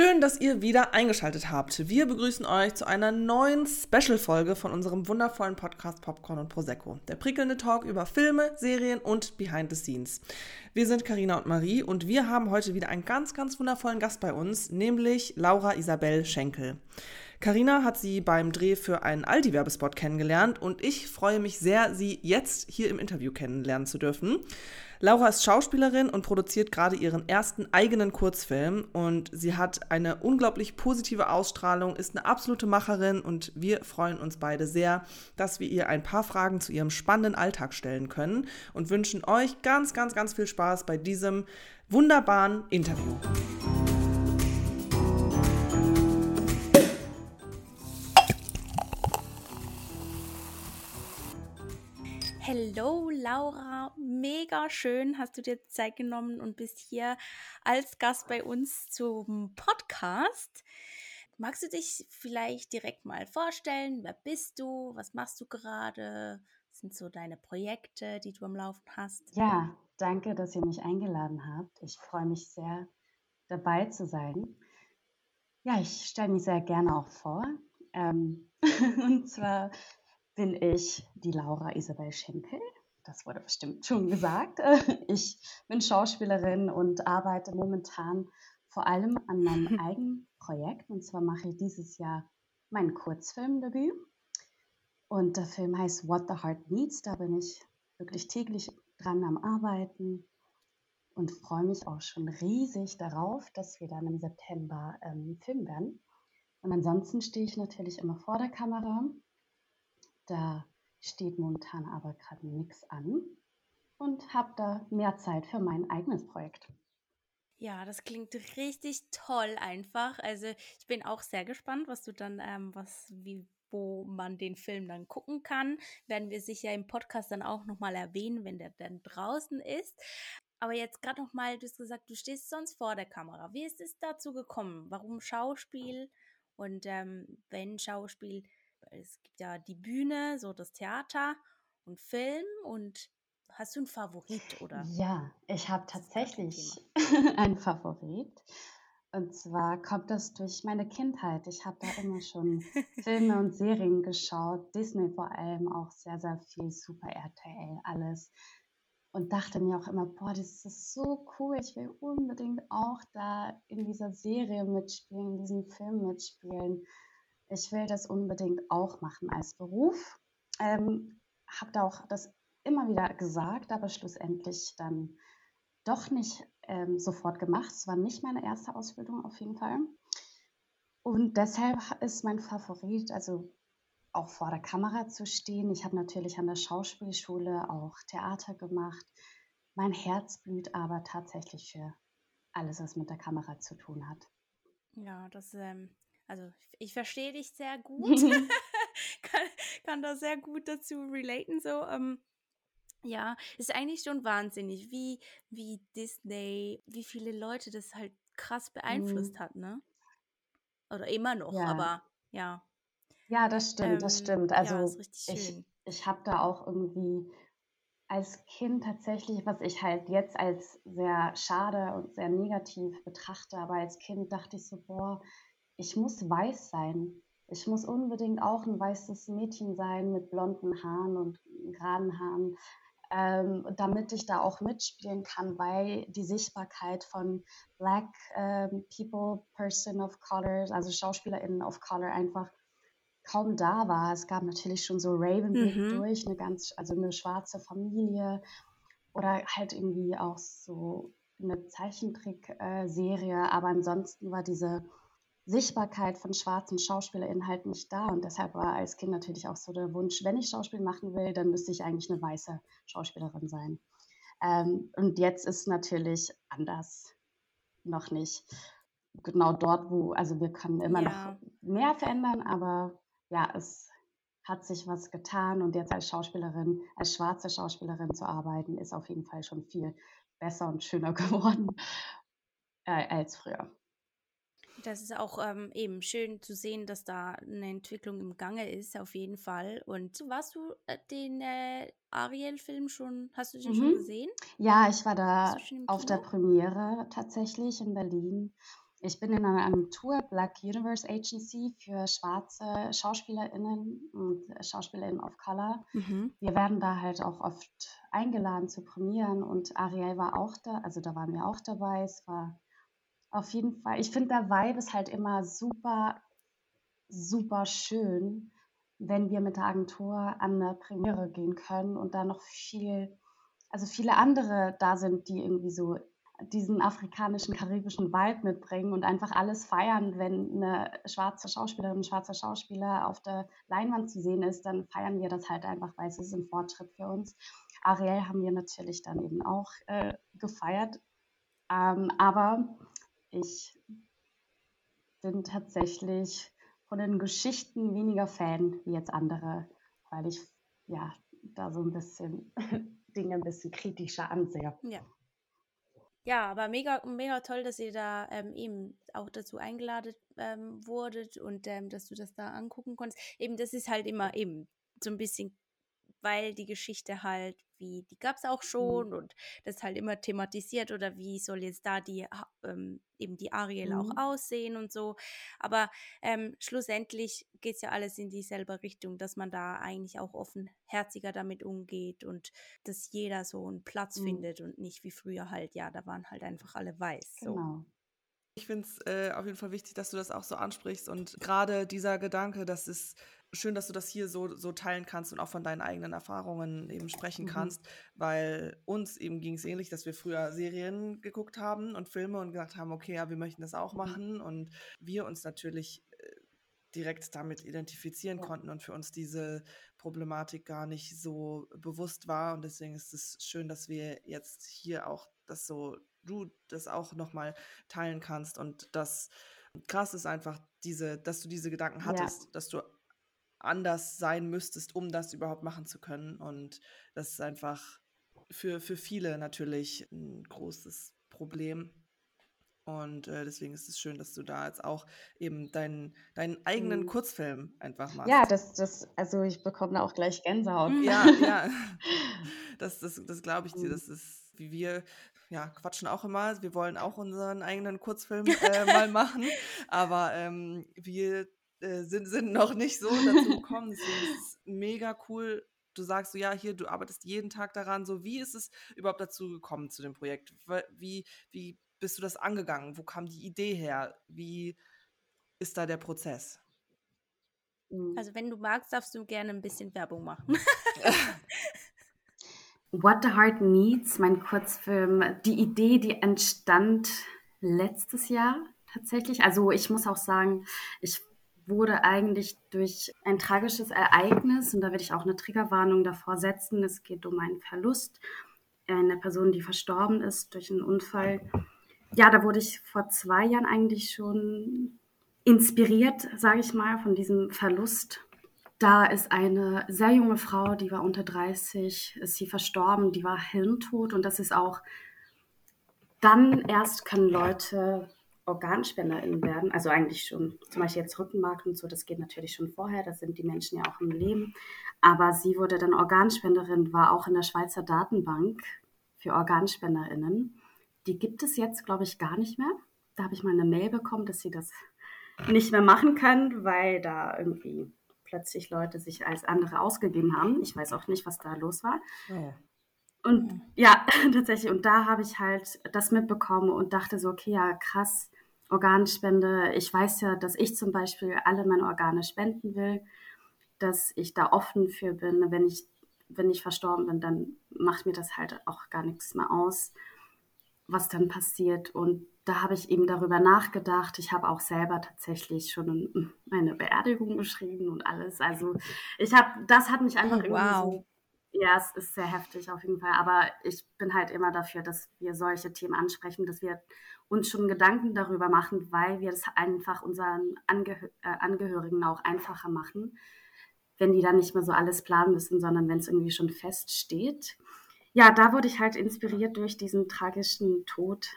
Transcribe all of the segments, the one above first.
Schön, dass ihr wieder eingeschaltet habt. Wir begrüßen euch zu einer neuen Special-Folge von unserem wundervollen Podcast Popcorn und Prosecco. Der prickelnde Talk über Filme, Serien und Behind the Scenes. Wir sind Karina und Marie und wir haben heute wieder einen ganz, ganz wundervollen Gast bei uns, nämlich Laura Isabel Schenkel. Karina hat sie beim Dreh für einen Aldi-Werbespot kennengelernt und ich freue mich sehr, sie jetzt hier im Interview kennenlernen zu dürfen. Laura ist Schauspielerin und produziert gerade ihren ersten eigenen Kurzfilm und sie hat eine unglaublich positive Ausstrahlung, ist eine absolute Macherin und wir freuen uns beide sehr, dass wir ihr ein paar Fragen zu ihrem spannenden Alltag stellen können und wünschen euch ganz, ganz, ganz viel Spaß bei diesem wunderbaren Interview. Hallo Laura, mega schön, hast du dir Zeit genommen und bist hier als Gast bei uns zum Podcast. Magst du dich vielleicht direkt mal vorstellen? Wer bist du? Was machst du gerade? Was sind so deine Projekte, die du am Laufen hast? Ja, danke, dass ihr mich eingeladen habt. Ich freue mich sehr, dabei zu sein. Ja, ich stelle mich sehr gerne auch vor. Ähm, und zwar bin ich die Laura Isabel Schenkel. Das wurde bestimmt schon gesagt. Ich bin Schauspielerin und arbeite momentan vor allem an meinem eigenen Projekt. Und zwar mache ich dieses Jahr mein Kurzfilmdebüt. Und der Film heißt What the Heart Needs. Da bin ich wirklich täglich dran am Arbeiten und freue mich auch schon riesig darauf, dass wir dann im September ähm, filmen werden. Und ansonsten stehe ich natürlich immer vor der Kamera da steht momentan aber gerade nichts an und habe da mehr Zeit für mein eigenes Projekt. Ja, das klingt richtig toll einfach. Also ich bin auch sehr gespannt, was du dann, ähm, was, wie, wo man den Film dann gucken kann. Werden wir sicher im Podcast dann auch nochmal erwähnen, wenn der dann draußen ist. Aber jetzt gerade nochmal, du hast gesagt, du stehst sonst vor der Kamera. Wie ist es dazu gekommen? Warum Schauspiel? Und ähm, wenn Schauspiel, es gibt ja die Bühne, so das Theater und Film und hast du einen Favorit oder? Ja, ich habe tatsächlich einen Favorit. Und zwar kommt das durch meine Kindheit. Ich habe da immer schon Filme und Serien geschaut, Disney vor allem auch sehr, sehr viel, Super RTL, alles. Und dachte mir auch immer, boah, das ist so cool, ich will unbedingt auch da in dieser Serie mitspielen, in diesem Film mitspielen ich will das unbedingt auch machen als Beruf. Ähm, habe da auch das immer wieder gesagt, aber schlussendlich dann doch nicht ähm, sofort gemacht. Es war nicht meine erste Ausbildung auf jeden Fall. Und deshalb ist mein Favorit, also auch vor der Kamera zu stehen. Ich habe natürlich an der Schauspielschule auch Theater gemacht. Mein Herz blüht aber tatsächlich für alles, was mit der Kamera zu tun hat. Ja, das ähm, also ich verstehe dich sehr gut, kann, kann da sehr gut dazu relaten. So, ähm, ja, ist eigentlich schon wahnsinnig, wie, wie Disney, wie viele Leute das halt krass beeinflusst mhm. hat, ne? Oder immer noch, ja. aber ja. Ja, das stimmt, ähm, das stimmt. Also ja, ich, ich habe da auch irgendwie als Kind tatsächlich, was ich halt jetzt als sehr schade und sehr negativ betrachte, aber als Kind dachte ich so, boah, ich muss weiß sein. Ich muss unbedingt auch ein weißes Mädchen sein mit blonden Haaren und geraden Haaren, ähm, damit ich da auch mitspielen kann, weil die Sichtbarkeit von Black ähm, People, Person of Color, also SchauspielerInnen of Color einfach kaum da war. Es gab natürlich schon so Ravenbrick mhm. durch, eine ganz, also eine schwarze Familie oder halt irgendwie auch so eine Zeichentrickserie, äh, aber ansonsten war diese Sichtbarkeit von schwarzen SchauspielerInnen halt nicht da. Und deshalb war als Kind natürlich auch so der Wunsch, wenn ich Schauspiel machen will, dann müsste ich eigentlich eine weiße Schauspielerin sein. Ähm, und jetzt ist natürlich anders. Noch nicht genau dort, wo, also wir können immer ja. noch mehr verändern, aber ja, es hat sich was getan und jetzt als Schauspielerin, als schwarze Schauspielerin zu arbeiten, ist auf jeden Fall schon viel besser und schöner geworden äh, als früher. Das ist auch ähm, eben schön zu sehen, dass da eine Entwicklung im Gange ist, auf jeden Fall. Und warst du äh, den äh, Ariel-Film schon, hast du den mhm. schon gesehen? Ja, ich war da auf der Premiere tatsächlich in Berlin ich bin in einer Agentur, Black Universe Agency, für schwarze SchauspielerInnen und SchauspielerInnen of Color. Mhm. Wir werden da halt auch oft eingeladen zu Premieren und Ariel war auch da, also da waren wir auch dabei. Es war auf jeden Fall, ich finde, der Vibe ist halt immer super, super schön, wenn wir mit der Agentur an eine Premiere gehen können und da noch viel, also viele andere da sind, die irgendwie so diesen afrikanischen, karibischen Vibe mitbringen und einfach alles feiern, wenn eine schwarze Schauspielerin, ein schwarzer Schauspieler auf der Leinwand zu sehen ist, dann feiern wir das halt einfach, weil es ist ein Fortschritt für uns. Ariel haben wir natürlich dann eben auch äh, gefeiert. Ähm, aber ich bin tatsächlich von den Geschichten weniger Fan wie jetzt andere, weil ich ja da so ein bisschen Dinge ein bisschen kritischer ansehe. Ja, ja, aber mega, mega toll, dass ihr da ähm, eben auch dazu eingeladen ähm, wurdet und ähm, dass du das da angucken konntest. Eben, das ist halt immer eben so ein bisschen weil die Geschichte halt, wie, die gab es auch mhm. schon mhm. und das halt immer thematisiert oder wie soll jetzt da die, ähm, eben die Ariel mhm. auch aussehen und so. Aber ähm, schlussendlich geht es ja alles in dieselbe Richtung, dass man da eigentlich auch offenherziger damit umgeht und dass jeder so einen Platz mhm. findet und nicht wie früher halt, ja, da waren halt einfach alle weiß. So. Genau. Ich finde es äh, auf jeden Fall wichtig, dass du das auch so ansprichst und gerade dieser Gedanke, dass es schön, dass du das hier so, so teilen kannst und auch von deinen eigenen Erfahrungen eben sprechen mhm. kannst, weil uns eben ging es ähnlich, dass wir früher Serien geguckt haben und Filme und gesagt haben, okay, ja, wir möchten das auch mhm. machen und wir uns natürlich äh, direkt damit identifizieren ja. konnten und für uns diese Problematik gar nicht so bewusst war und deswegen ist es schön, dass wir jetzt hier auch das so du das auch nochmal teilen kannst und das krass ist einfach diese, dass du diese Gedanken hattest, ja. dass du anders sein müsstest, um das überhaupt machen zu können. Und das ist einfach für, für viele natürlich ein großes Problem. Und äh, deswegen ist es schön, dass du da jetzt auch eben deinen, deinen eigenen mhm. Kurzfilm einfach machst. Ja, das, das, also ich bekomme da auch gleich Gänsehaut. Ja, ja. Das, das, das glaube ich dir. Mhm. Das ist, wie wir ja, quatschen auch immer. Wir wollen auch unseren eigenen Kurzfilm äh, mal machen. Aber ähm, wir äh, sind, sind noch nicht so dazu gekommen. Deswegen ist es mega cool. Du sagst so, ja, hier, du arbeitest jeden Tag daran. So, wie ist es überhaupt dazu gekommen zu dem Projekt? Wie, wie bist du das angegangen? Wo kam die Idee her? Wie ist da der Prozess? Mhm. Also, wenn du magst, darfst du gerne ein bisschen Werbung machen. What the Heart Needs, mein Kurzfilm, die Idee, die entstand letztes Jahr tatsächlich. Also ich muss auch sagen, ich wurde eigentlich durch ein tragisches Ereignis, und da werde ich auch eine Triggerwarnung davor setzen, es geht um einen Verlust einer Person, die verstorben ist durch einen Unfall. Ja, da wurde ich vor zwei Jahren eigentlich schon inspiriert, sage ich mal, von diesem Verlust. Da ist eine sehr junge Frau, die war unter 30, ist sie verstorben, die war hirntot und das ist auch, dann erst können Leute OrganspenderInnen werden, also eigentlich schon, zum Beispiel jetzt Rückenmark und so, das geht natürlich schon vorher, da sind die Menschen ja auch im Leben. Aber sie wurde dann Organspenderin, war auch in der Schweizer Datenbank für OrganspenderInnen. Die gibt es jetzt, glaube ich, gar nicht mehr. Da habe ich mal eine Mail bekommen, dass sie das nicht mehr machen können, weil da irgendwie plötzlich Leute sich als andere ausgegeben haben. Ich weiß auch nicht, was da los war. Oh. Und ja, tatsächlich. Und da habe ich halt das mitbekommen und dachte so, okay, ja, krass, Organspende. Ich weiß ja, dass ich zum Beispiel alle meine Organe spenden will, dass ich da offen für bin. Wenn ich, wenn ich verstorben bin, dann macht mir das halt auch gar nichts mehr aus, was dann passiert. Und da habe ich eben darüber nachgedacht. Ich habe auch selber tatsächlich schon eine Beerdigung geschrieben und alles. Also ich habe, das hat mich einfach oh, wow. irgendwie so ja, es ist sehr heftig auf jeden Fall. Aber ich bin halt immer dafür, dass wir solche Themen ansprechen, dass wir uns schon Gedanken darüber machen, weil wir es einfach unseren Angehö äh, Angehörigen auch einfacher machen, wenn die dann nicht mehr so alles planen müssen, sondern wenn es irgendwie schon feststeht. Ja, da wurde ich halt inspiriert durch diesen tragischen Tod.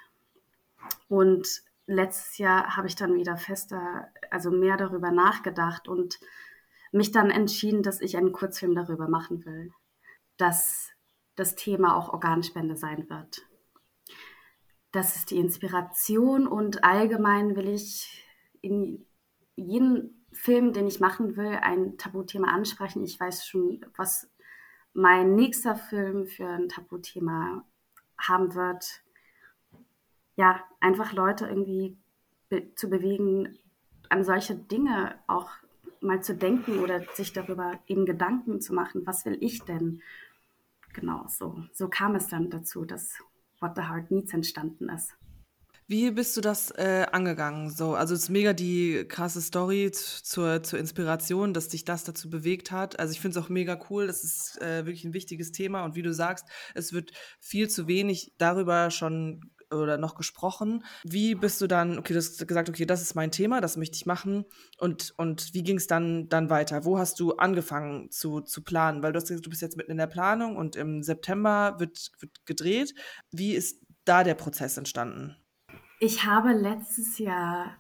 Und letztes Jahr habe ich dann wieder fester, also mehr darüber nachgedacht und mich dann entschieden, dass ich einen Kurzfilm darüber machen will dass das Thema auch Organspende sein wird. das ist die Inspiration und allgemein will ich in jedem Film, den ich machen will, ein Tabuthema ansprechen. Ich weiß schon, was mein nächster Film für ein Tabuthema haben wird. Ja, einfach Leute irgendwie be zu bewegen, an solche Dinge auch mal zu denken oder sich darüber eben Gedanken zu machen, was will ich denn? Genau, so, so kam es dann dazu, dass What the Heart Needs entstanden ist. Wie bist du das äh, angegangen? So, also es ist mega die krasse Story zur, zur Inspiration, dass dich das dazu bewegt hat. Also ich finde es auch mega cool. Das ist äh, wirklich ein wichtiges Thema. Und wie du sagst, es wird viel zu wenig darüber schon oder noch gesprochen. Wie bist du dann, okay, du hast gesagt, okay, das ist mein Thema, das möchte ich machen. Und, und wie ging es dann, dann weiter? Wo hast du angefangen zu, zu planen? Weil du hast gesagt, du bist jetzt mitten in der Planung und im September wird, wird gedreht. Wie ist da der Prozess entstanden? Ich habe letztes Jahr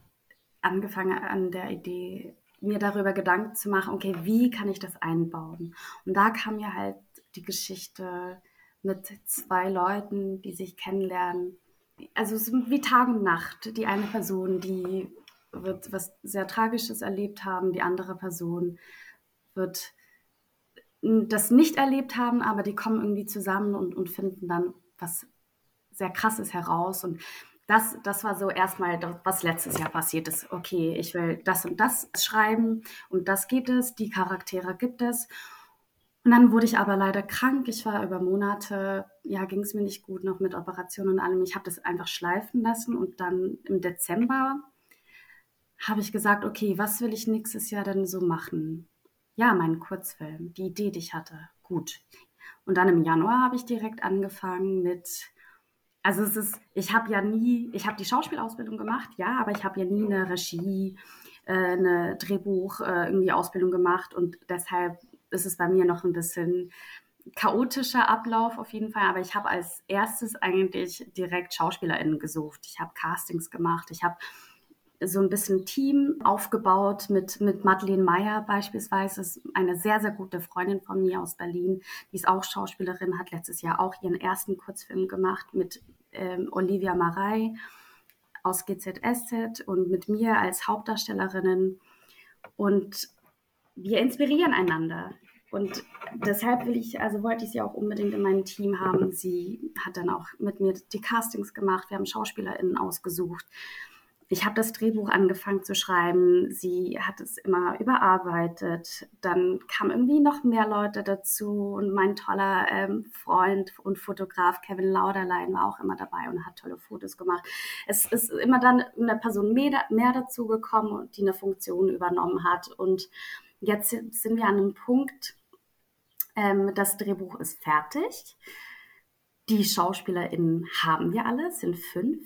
angefangen an der Idee, mir darüber Gedanken zu machen, okay, wie kann ich das einbauen? Und da kam mir halt die Geschichte mit zwei Leuten, die sich kennenlernen. Also es ist wie Tag und Nacht. Die eine Person, die wird was sehr Tragisches erlebt haben, die andere Person wird das nicht erlebt haben, aber die kommen irgendwie zusammen und, und finden dann was sehr Krasses heraus. Und das, das war so erstmal, was letztes Jahr passiert ist. Okay, ich will das und das schreiben und das geht es, die Charaktere gibt es. Und dann wurde ich aber leider krank. Ich war über Monate, ja, ging es mir nicht gut, noch mit Operationen und allem. Ich habe das einfach schleifen lassen und dann im Dezember habe ich gesagt, okay, was will ich nächstes Jahr denn so machen? Ja, meinen Kurzfilm, die Idee, die ich hatte. Gut. Und dann im Januar habe ich direkt angefangen mit also es ist, ich habe ja nie, ich habe die Schauspielausbildung gemacht, ja, aber ich habe ja nie eine Regie, äh, eine Drehbuch äh, irgendwie Ausbildung gemacht und deshalb ist es bei mir noch ein bisschen chaotischer Ablauf auf jeden Fall, aber ich habe als erstes eigentlich direkt SchauspielerInnen gesucht. Ich habe Castings gemacht, ich habe so ein bisschen Team aufgebaut mit, mit Madeleine Meyer beispielsweise, ist eine sehr, sehr gute Freundin von mir aus Berlin. Die ist auch Schauspielerin, hat letztes Jahr auch ihren ersten Kurzfilm gemacht mit ähm, Olivia Marei aus GZSZ und mit mir als Hauptdarstellerinnen. Und wir inspirieren einander. Und deshalb will ich, also wollte ich sie auch unbedingt in meinem Team haben. Sie hat dann auch mit mir die Castings gemacht. Wir haben SchauspielerInnen ausgesucht ich habe das Drehbuch angefangen zu schreiben, sie hat es immer überarbeitet, dann kamen irgendwie noch mehr Leute dazu und mein toller ähm, Freund und Fotograf Kevin Lauderlein war auch immer dabei und hat tolle Fotos gemacht. Es ist immer dann eine Person mehr, mehr dazu gekommen, die eine Funktion übernommen hat und jetzt sind wir an einem Punkt, ähm, das Drehbuch ist fertig. Die SchauspielerInnen haben wir alle, sind fünf.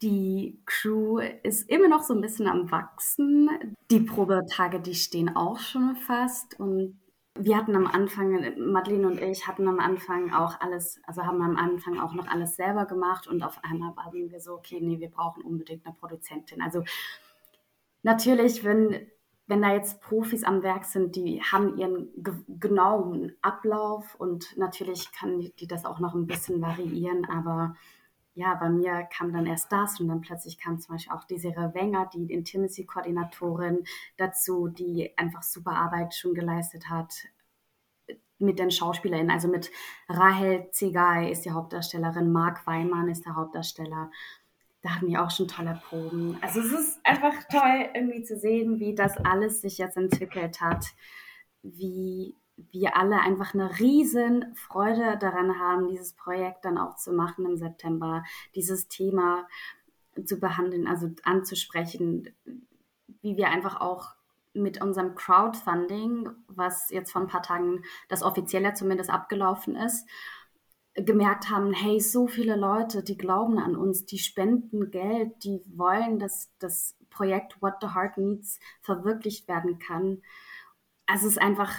Die Crew ist immer noch so ein bisschen am Wachsen. Die Probetage, die stehen auch schon fast. Und wir hatten am Anfang, Madeleine und ich hatten am Anfang auch alles, also haben am Anfang auch noch alles selber gemacht. Und auf einmal waren wir so, okay, nee, wir brauchen unbedingt eine Produzentin. Also natürlich, wenn, wenn da jetzt Profis am Werk sind, die haben ihren genauen Ablauf und natürlich kann die das auch noch ein bisschen variieren, aber ja, bei mir kam dann erst das und dann plötzlich kam zum Beispiel auch Desiree Wenger, die Intimacy-Koordinatorin dazu, die einfach super Arbeit schon geleistet hat mit den SchauspielerInnen. Also mit Rahel Zegay ist die Hauptdarstellerin, Marc Weimann ist der Hauptdarsteller. Da hatten wir auch schon tolle Proben. Also es ist einfach toll, irgendwie zu sehen, wie das alles sich jetzt entwickelt hat, wie wir alle einfach eine riesen Freude daran haben, dieses Projekt dann auch zu machen im September, dieses Thema zu behandeln, also anzusprechen, wie wir einfach auch mit unserem Crowdfunding, was jetzt vor ein paar Tagen das offizielle zumindest abgelaufen ist, gemerkt haben, hey, so viele Leute, die glauben an uns, die spenden Geld, die wollen, dass das Projekt What the Heart Needs verwirklicht werden kann. Also es ist einfach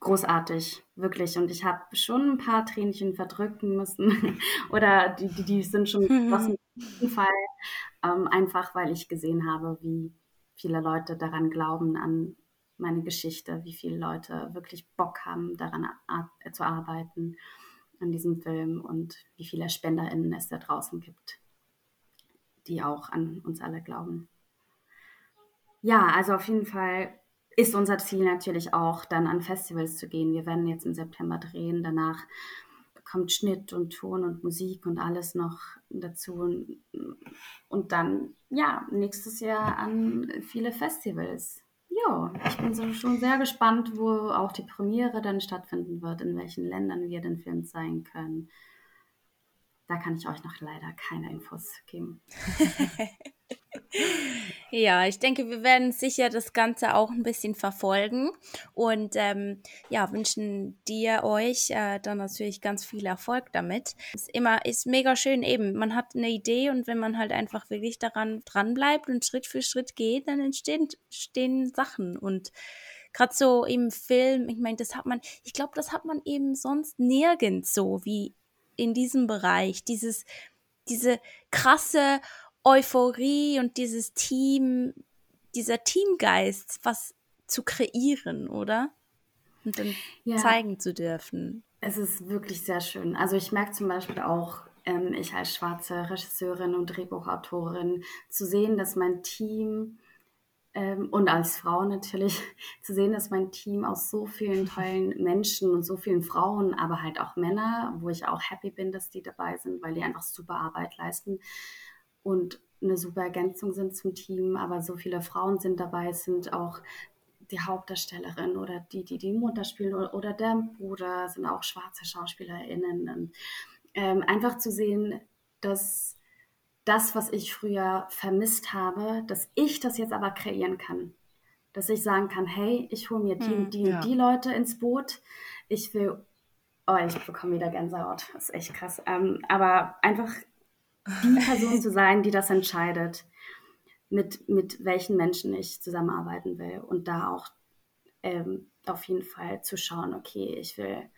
großartig, wirklich. Und ich habe schon ein paar Tränchen verdrücken müssen. Oder die, die, die, sind schon geflossen mhm. Fall. Ähm, einfach weil ich gesehen habe, wie viele Leute daran glauben, an meine Geschichte, wie viele Leute wirklich Bock haben, daran zu arbeiten. in diesem Film und wie viele SpenderInnen es da draußen gibt, die auch an uns alle glauben. Ja, also auf jeden Fall ist unser Ziel natürlich auch, dann an Festivals zu gehen. Wir werden jetzt im September drehen. Danach kommt Schnitt und Ton und Musik und alles noch dazu. Und dann, ja, nächstes Jahr an viele Festivals. Ja, ich bin so schon sehr gespannt, wo auch die Premiere dann stattfinden wird, in welchen Ländern wir den Film zeigen können. Da kann ich euch noch leider keine Infos geben. Ja, ich denke, wir werden sicher das Ganze auch ein bisschen verfolgen und ähm, ja, wünschen dir, euch äh, dann natürlich ganz viel Erfolg damit. Ist immer, ist mega schön eben. Man hat eine Idee und wenn man halt einfach wirklich daran dranbleibt und Schritt für Schritt geht, dann entstehen, entstehen Sachen und gerade so im Film, ich meine, das hat man, ich glaube, das hat man eben sonst nirgends so wie in diesem Bereich. Dieses, diese krasse Euphorie und dieses Team, dieser Teamgeist, was zu kreieren, oder? Und dann ja. zeigen zu dürfen. Es ist wirklich sehr schön. Also ich merke zum Beispiel auch, ähm, ich als schwarze Regisseurin und Drehbuchautorin, zu sehen, dass mein Team ähm, und als Frau natürlich zu sehen, dass mein Team aus so vielen tollen Menschen und so vielen Frauen, aber halt auch Männer, wo ich auch happy bin, dass die dabei sind, weil die einfach super Arbeit leisten, und eine super Ergänzung sind zum Team, aber so viele Frauen sind dabei, es sind auch die Hauptdarstellerin oder die, die die Mutter spielen oder, oder der Bruder sind auch schwarze SchauspielerInnen. Und, ähm, einfach zu sehen, dass das, was ich früher vermisst habe, dass ich das jetzt aber kreieren kann. Dass ich sagen kann, hey, ich hole mir die, hm, die, ja. die Leute ins Boot. Ich will, oh, ich bekomme wieder Gänsehaut. Das ist echt krass. Ähm, aber einfach die Person zu sein, die das entscheidet, mit, mit welchen Menschen ich zusammenarbeiten will. Und da auch ähm, auf jeden Fall zu schauen, okay, ich will,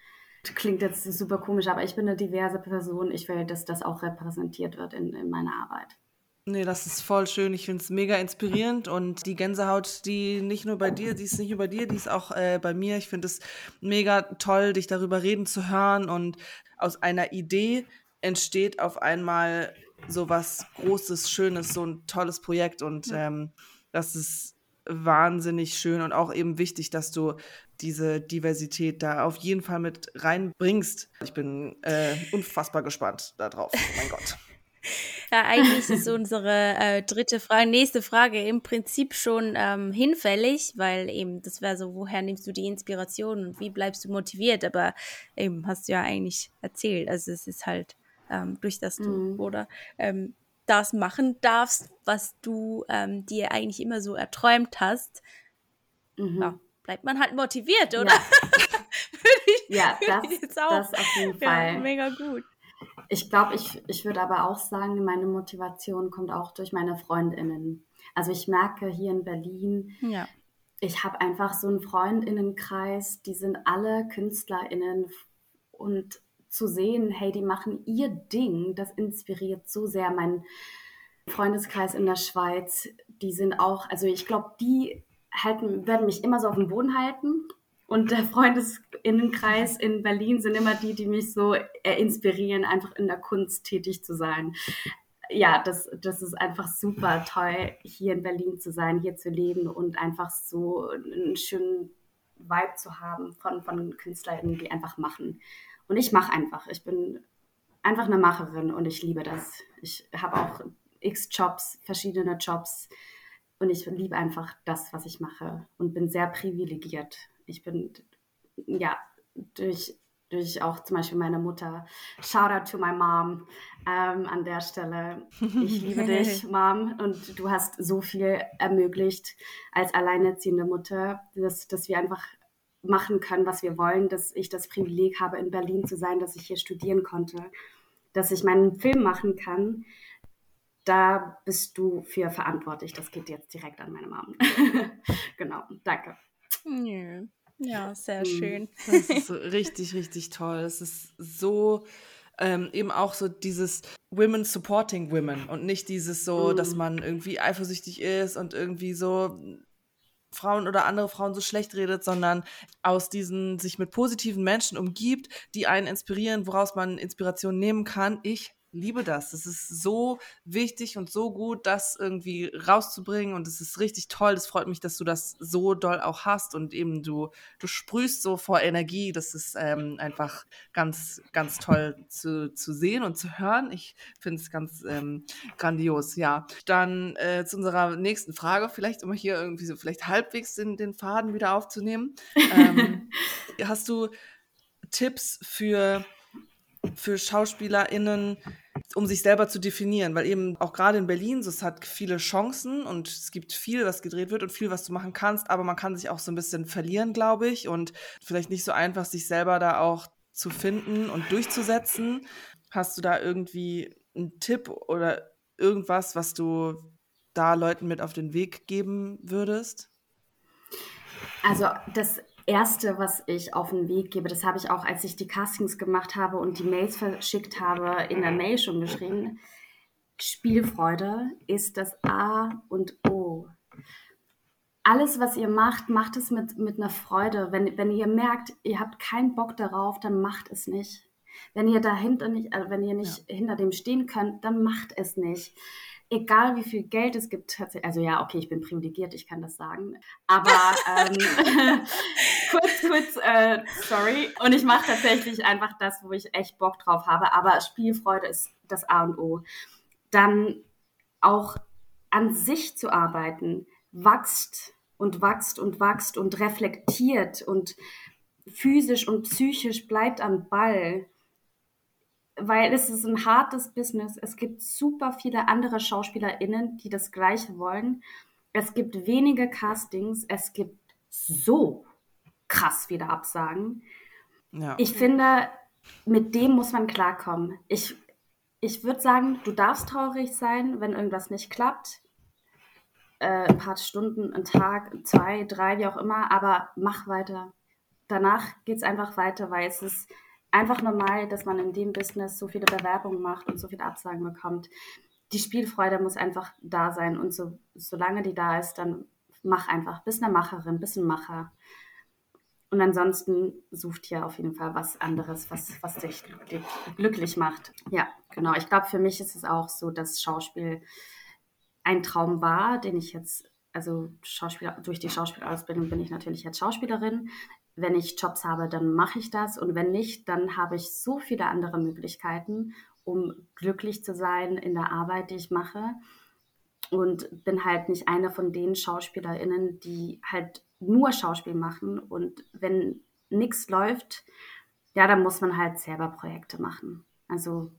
klingt jetzt super komisch, aber ich bin eine diverse Person. Ich will, dass das auch repräsentiert wird in, in meiner Arbeit. Nee, das ist voll schön. Ich finde es mega inspirierend und die Gänsehaut, die nicht nur bei dir, die ist nicht nur bei dir, die ist auch äh, bei mir. Ich finde es mega toll, dich darüber reden zu hören und aus einer Idee entsteht auf einmal so was Großes, Schönes, so ein tolles Projekt und ähm, das ist wahnsinnig schön und auch eben wichtig, dass du diese Diversität da auf jeden Fall mit reinbringst. Ich bin äh, unfassbar gespannt darauf. Oh mein Gott. Ja, eigentlich ist unsere äh, dritte Frage, nächste Frage im Prinzip schon ähm, hinfällig, weil eben das wäre so, woher nimmst du die Inspiration und wie bleibst du motiviert? Aber eben hast du ja eigentlich erzählt. Also es ist halt ähm, durch das du mhm. oder ähm, das machen darfst, was du ähm, dir eigentlich immer so erträumt hast, mhm. ja, bleibt man halt motiviert, oder? Ja, ja das, das auf jeden Fall. Ja, mega gut. Ich glaube, ich, ich würde aber auch sagen, meine Motivation kommt auch durch meine Freundinnen. Also ich merke hier in Berlin, ja. ich habe einfach so einen Freundinnenkreis, die sind alle Künstlerinnen und zu sehen, hey, die machen ihr Ding, das inspiriert so sehr. Mein Freundeskreis in der Schweiz, die sind auch, also ich glaube, die halten, werden mich immer so auf dem Boden halten. Und der Freundeskinnenkreis in Berlin sind immer die, die mich so äh, inspirieren, einfach in der Kunst tätig zu sein. Ja, das, das ist einfach super toll, hier in Berlin zu sein, hier zu leben und einfach so einen schönen Vibe zu haben von, von KünstlerInnen, die einfach machen. Und ich mache einfach. Ich bin einfach eine Macherin und ich liebe das. Ich habe auch x Jobs, verschiedene Jobs und ich liebe einfach das, was ich mache und bin sehr privilegiert. Ich bin, ja, durch, durch auch zum Beispiel meine Mutter. Shout out to my mom ähm, an der Stelle. Ich liebe dich, Mom, und du hast so viel ermöglicht als alleinerziehende Mutter, dass, dass wir einfach machen können, was wir wollen, dass ich das Privileg habe, in Berlin zu sein, dass ich hier studieren konnte, dass ich meinen Film machen kann. Da bist du für verantwortlich. Das geht jetzt direkt an meine Mom. genau, danke. Ja, sehr hm. schön. Das ist so richtig, richtig toll. Es ist so ähm, eben auch so dieses Women supporting Women und nicht dieses so, mm. dass hm. man irgendwie eifersüchtig ist und irgendwie so Frauen oder andere Frauen so schlecht redet, sondern aus diesen sich mit positiven Menschen umgibt, die einen inspirieren, woraus man Inspiration nehmen kann. Ich liebe das. Es ist so wichtig und so gut, das irgendwie rauszubringen und es ist richtig toll. Es freut mich, dass du das so doll auch hast und eben du, du sprühst so vor Energie. Das ist ähm, einfach ganz, ganz toll zu, zu sehen und zu hören. Ich finde es ganz ähm, grandios, ja. Dann äh, zu unserer nächsten Frage, vielleicht um hier irgendwie so vielleicht halbwegs den, den Faden wieder aufzunehmen. Ähm, hast du Tipps für für SchauspielerInnen, um sich selber zu definieren, weil eben auch gerade in Berlin, so, es hat viele Chancen und es gibt viel, was gedreht wird und viel, was du machen kannst, aber man kann sich auch so ein bisschen verlieren, glaube ich, und vielleicht nicht so einfach, sich selber da auch zu finden und durchzusetzen. Hast du da irgendwie einen Tipp oder irgendwas, was du da Leuten mit auf den Weg geben würdest? Also das Erste, was ich auf den Weg gebe, das habe ich auch, als ich die Castings gemacht habe und die Mails verschickt habe, in der Mail schon geschrieben. Spielfreude ist das A und O. Alles, was ihr macht, macht es mit, mit einer Freude. Wenn, wenn ihr merkt, ihr habt keinen Bock darauf, dann macht es nicht. Wenn ihr dahinter nicht, also wenn ihr nicht ja. hinter dem stehen könnt, dann macht es nicht egal wie viel Geld es gibt, also ja, okay, ich bin privilegiert, ich kann das sagen, aber ähm, kurz, kurz, äh, sorry. Und ich mache tatsächlich einfach das, wo ich echt Bock drauf habe, aber Spielfreude ist das A und O. Dann auch an sich zu arbeiten, wächst und wächst und wächst und reflektiert und physisch und psychisch bleibt am Ball weil es ist ein hartes Business. Es gibt super viele andere SchauspielerInnen, die das Gleiche wollen. Es gibt wenige Castings. Es gibt so krass viele Absagen. Ja. Ich finde, mit dem muss man klarkommen. Ich, ich würde sagen, du darfst traurig sein, wenn irgendwas nicht klappt. Äh, ein paar Stunden, ein Tag, zwei, drei, wie auch immer, aber mach weiter. Danach geht es einfach weiter, weil es ist einfach normal, dass man in dem Business so viele Bewerbungen macht und so viele Absagen bekommt. Die Spielfreude muss einfach da sein und so, solange die da ist, dann mach einfach. Bist eine Macherin, bist ein Macher. Und ansonsten sucht hier auf jeden Fall was anderes, was, was dich glücklich, macht. Ja, genau. Ich glaube, für mich ist es auch so, dass Schauspiel ein Traum war, den ich jetzt, also Schauspieler, durch die Schauspielausbildung bin ich natürlich jetzt Schauspielerin wenn ich Jobs habe, dann mache ich das und wenn nicht, dann habe ich so viele andere Möglichkeiten, um glücklich zu sein in der Arbeit, die ich mache und bin halt nicht eine von den Schauspielerinnen, die halt nur Schauspiel machen und wenn nichts läuft, ja, dann muss man halt selber Projekte machen. Also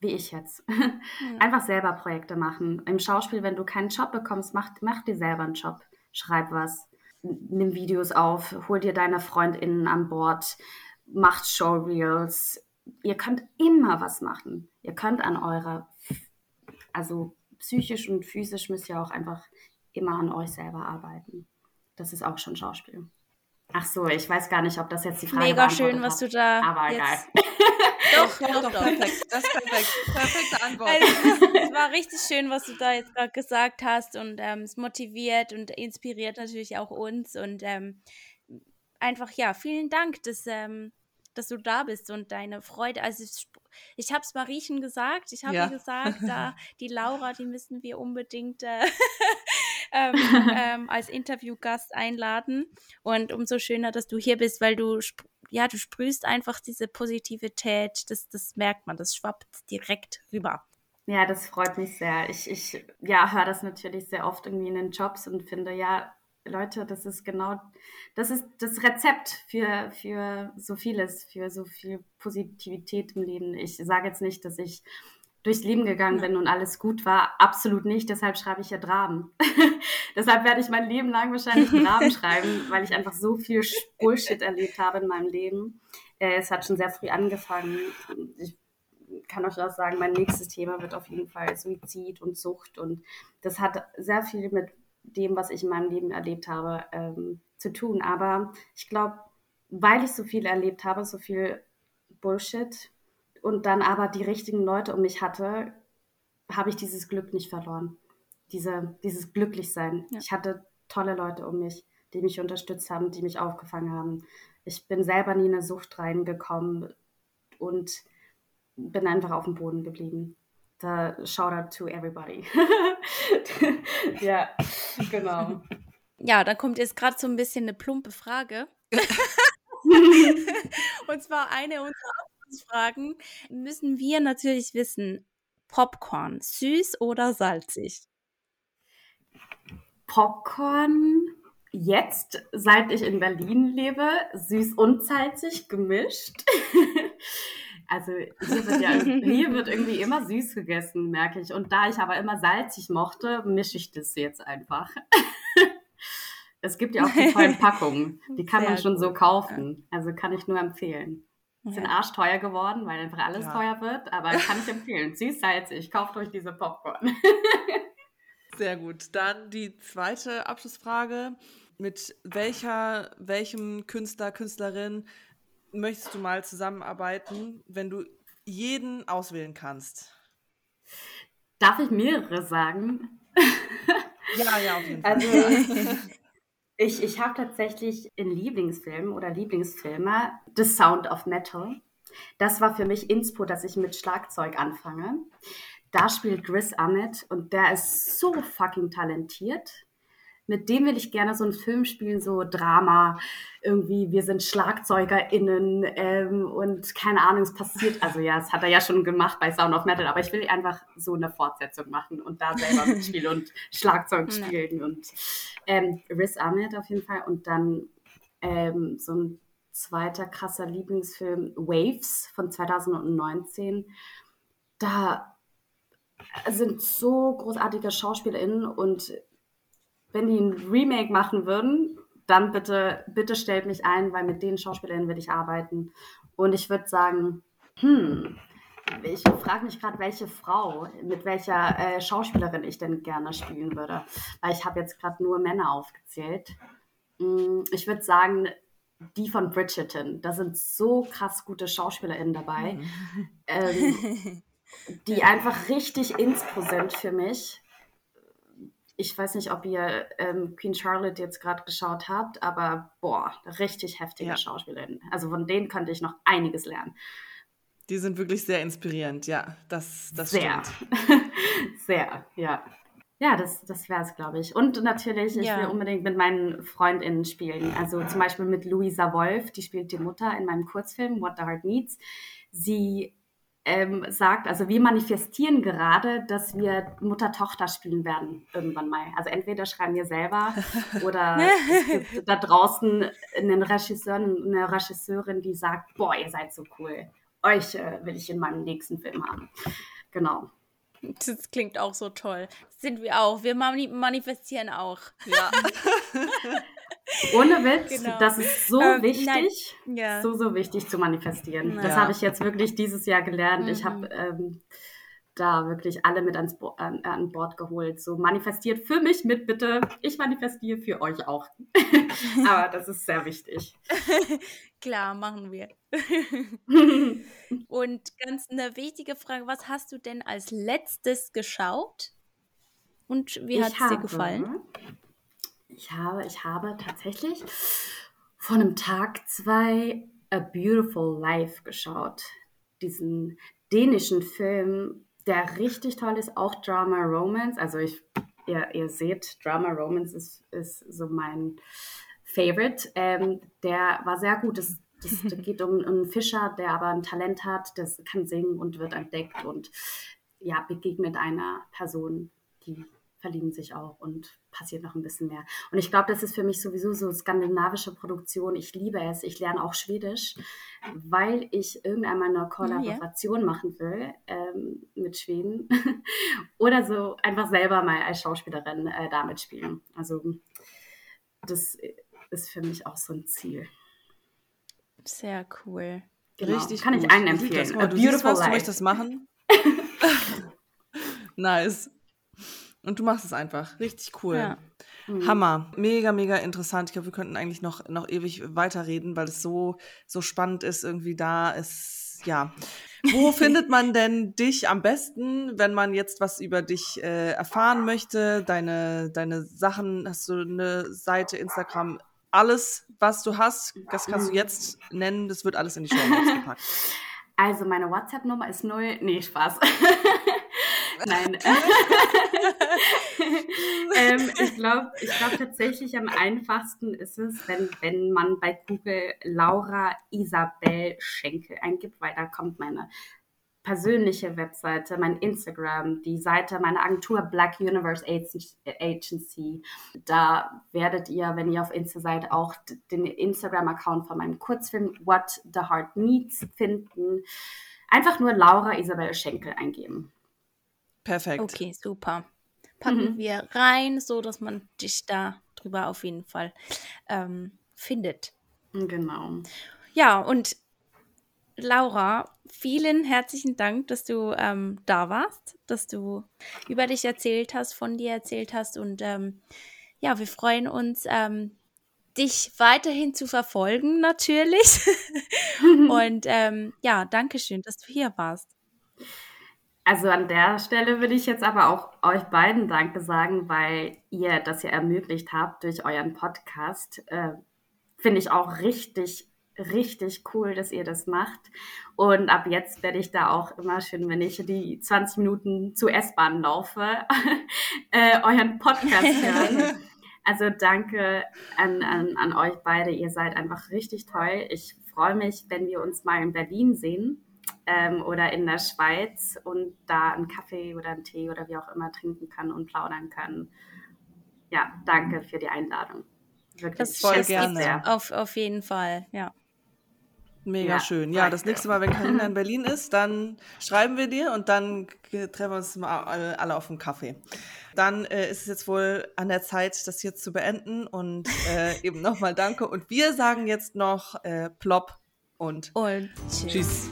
wie ich jetzt. Einfach selber Projekte machen. Im Schauspiel, wenn du keinen Job bekommst, mach, mach dir selber einen Job. Schreib was nimm Videos auf, hol dir deine FreundInnen an Bord, macht Showreels. Ihr könnt immer was machen. Ihr könnt an eurer, also psychisch und physisch müsst ihr auch einfach immer an euch selber arbeiten. Das ist auch schon Schauspiel. Ach so, ich weiß gar nicht, ob das jetzt die Frage Mega schön, was du da. Aber jetzt... egal. Doch, doch, doch, perfekt. Das ist perfekt. Perfekte Antwort. Also, es war richtig schön, was du da jetzt gerade gesagt hast und ähm, es motiviert und inspiriert natürlich auch uns und ähm, einfach, ja, vielen Dank, dass, ähm, dass du da bist und deine Freude, also ich habe es Mariechen gesagt, ich habe ja. gesagt, da die Laura, die müssen wir unbedingt äh, ähm, ähm, als Interviewgast einladen und umso schöner, dass du hier bist, weil du ja, du sprühst einfach diese Positivität, das, das merkt man, das schwappt direkt rüber. Ja, das freut mich sehr. Ich, ich ja, höre das natürlich sehr oft irgendwie in den Jobs und finde, ja, Leute, das ist genau, das ist das Rezept für, für so vieles, für so viel Positivität im Leben. Ich sage jetzt nicht, dass ich durchs Leben gegangen bin und alles gut war. Absolut nicht. Deshalb schreibe ich ja Dramen. Deshalb werde ich mein Leben lang wahrscheinlich Dramen schreiben, weil ich einfach so viel Bullshit erlebt habe in meinem Leben. Äh, es hat schon sehr früh angefangen. Ich kann euch auch sagen, mein nächstes Thema wird auf jeden Fall Suizid und Sucht. Und das hat sehr viel mit dem, was ich in meinem Leben erlebt habe, ähm, zu tun. Aber ich glaube, weil ich so viel erlebt habe, so viel Bullshit, und dann aber die richtigen Leute um mich hatte, habe ich dieses Glück nicht verloren. Diese, dieses Glücklichsein. Ja. Ich hatte tolle Leute um mich. die mich unterstützt haben, die mich aufgefangen haben. Ich bin selber nie in eine Sucht reingekommen und bin einfach auf dem Boden geblieben. Da shout out to everybody. ja, genau. Ja, da kommt jetzt gerade so ein bisschen eine plumpe Frage. und zwar eine unserer Abschlussfragen. Müssen wir natürlich wissen, Popcorn, süß oder salzig? Popcorn jetzt, seit ich in Berlin lebe, süß und salzig gemischt. also hier wird, ja, hier wird irgendwie immer süß gegessen, merke ich. Und da ich aber immer salzig mochte, mische ich das jetzt einfach. es gibt ja auch die tollen Packungen. Die kann Sehr man schon gut. so kaufen. Also kann ich nur empfehlen. Ja. Sind arschteuer geworden, weil einfach alles ja. teuer wird, aber kann ich empfehlen. Süß, salzig, kauft euch diese Popcorn. Sehr gut. Dann die zweite Abschlussfrage. Mit welcher, welchem Künstler, Künstlerin möchtest du mal zusammenarbeiten, wenn du jeden auswählen kannst? Darf ich mehrere sagen? Ja, ja, auf jeden Fall. Also, ich, ich habe tatsächlich in Lieblingsfilmen oder Lieblingsfilme The Sound of Metal. Das war für mich Inspo, dass ich mit Schlagzeug anfange. Da spielt Chris Ahmed und der ist so fucking talentiert. Mit dem will ich gerne so einen Film spielen, so Drama, irgendwie, wir sind SchlagzeugerInnen ähm, und keine Ahnung, es passiert. Also ja, das hat er ja schon gemacht bei Sound of Metal, aber ich will einfach so eine Fortsetzung machen und da selber mitspielen und Schlagzeug spielen und ähm, Riz Ahmed auf jeden Fall und dann ähm, so ein zweiter krasser Lieblingsfilm Waves von 2019. Da sind so großartige SchauspielerInnen und wenn die ein Remake machen würden, dann bitte, bitte stellt mich ein, weil mit den SchauspielerInnen will ich arbeiten. Und ich würde sagen, hm, ich frage mich gerade, welche Frau, mit welcher äh, Schauspielerin ich denn gerne spielen würde. Weil ich habe jetzt gerade nur Männer aufgezählt. Hm, ich würde sagen, die von Bridgerton. Da sind so krass gute SchauspielerInnen dabei. Mhm. Ähm, die einfach richtig inspo sind für mich. Ich weiß nicht, ob ihr ähm, Queen Charlotte jetzt gerade geschaut habt, aber boah, richtig heftige ja. Schauspielerin. Also von denen könnte ich noch einiges lernen. Die sind wirklich sehr inspirierend, ja, das, das sehr. stimmt. sehr, ja. Ja, das, das wäre es, glaube ich. Und natürlich, ich ja. will unbedingt mit meinen FreundInnen spielen. Also zum Beispiel mit Luisa Wolf, die spielt die Mutter in meinem Kurzfilm What the Heart Needs. Sie ähm, sagt, also wir manifestieren gerade, dass wir Mutter-Tochter spielen werden irgendwann mal. Also entweder schreiben wir selber oder es gibt da draußen einen Regisseur, eine Regisseurin, die sagt, boah, ihr seid so cool. Euch äh, will ich in meinem nächsten Film haben. Genau. Das klingt auch so toll. Das sind wir auch. Wir mani manifestieren auch. Ja. Ohne Witz, genau. das ist so ähm, wichtig, ja. so, so wichtig zu manifestieren. Ja. Das habe ich jetzt wirklich dieses Jahr gelernt. Mhm. Ich habe ähm, da wirklich alle mit ans Bo an, an, Bord geholt. So manifestiert für mich mit, bitte. Ich manifestiere für euch auch. Aber das ist sehr wichtig. Klar, machen wir. Und ganz eine wichtige Frage, was hast du denn als letztes geschaut? Und wie hat es dir gefallen? Ich habe, ich habe tatsächlich vor einem Tag zwei A Beautiful Life geschaut. Diesen dänischen Film, der richtig toll ist, auch Drama Romance. Also ich, ihr, ihr seht, Drama Romance ist, ist so mein Favorite. Ähm, der war sehr gut. Das, das, das geht um, um einen Fischer, der aber ein Talent hat, das kann singen und wird entdeckt und ja, begegnet einer Person, die verlieben sich auch und passiert noch ein bisschen mehr. Und ich glaube, das ist für mich sowieso so skandinavische Produktion. Ich liebe es. Ich lerne auch Schwedisch, weil ich irgendwann mal eine Kollaboration ja. machen will ähm, mit Schweden oder so einfach selber mal als Schauspielerin äh, damit spielen. Also das ist für mich auch so ein Ziel. Sehr cool. Genau. Richtig Kann gut. ich allen empfehlen. Du, du siehst, was, du möchtest machen. nice. Und du machst es einfach. Richtig cool. Ja. Mhm. Hammer. Mega, mega interessant. Ich glaube, wir könnten eigentlich noch, noch ewig weiterreden, weil es so, so spannend ist, irgendwie da ist ja. Wo findet man denn dich am besten, wenn man jetzt was über dich äh, erfahren möchte? Deine, deine Sachen, hast du eine Seite, Instagram, alles, was du hast, das kannst du jetzt nennen, das wird alles in die Show Notes gepackt. Also meine WhatsApp-Nummer ist null. Nee, Spaß. Nein. ähm, ich glaube ich glaub tatsächlich am einfachsten ist es, wenn, wenn man bei Google Laura Isabel Schenkel eingibt, weil da kommt meine persönliche Webseite, mein Instagram, die Seite meiner Agentur Black Universe Agency. Da werdet ihr, wenn ihr auf Insta seid, auch den Instagram-Account von meinem Kurzfilm What the Heart Needs finden. Einfach nur Laura Isabel Schenkel eingeben. Perfekt. Okay, super. Packen mhm. wir rein, so dass man dich da drüber auf jeden Fall ähm, findet. Genau. Ja, und Laura, vielen herzlichen Dank, dass du ähm, da warst, dass du über dich erzählt hast, von dir erzählt hast. Und ähm, ja, wir freuen uns, ähm, dich weiterhin zu verfolgen, natürlich. und ähm, ja, danke schön, dass du hier warst. Also an der Stelle würde ich jetzt aber auch euch beiden Danke sagen, weil ihr das ja ermöglicht habt durch euren Podcast. Äh, Finde ich auch richtig richtig cool, dass ihr das macht. Und ab jetzt werde ich da auch immer schön, wenn ich die 20 Minuten zu S-Bahn laufe, äh, euren Podcast hören. Also danke an, an, an euch beide. Ihr seid einfach richtig toll. Ich freue mich, wenn wir uns mal in Berlin sehen ähm, oder in der Schweiz und da einen Kaffee oder einen Tee oder wie auch immer trinken kann und plaudern kann. Ja, danke für die Einladung. Wirklich das voll gerne. Auf, auf jeden Fall, ja. Mega ja, schön. Ja, das nächste Mal, wenn Karina in Berlin ist, dann schreiben wir dir und dann treffen wir uns mal alle auf einen Kaffee. Dann äh, ist es jetzt wohl an der Zeit, das hier zu beenden und äh, eben nochmal danke. Und wir sagen jetzt noch äh, plopp und, und tschüss. tschüss.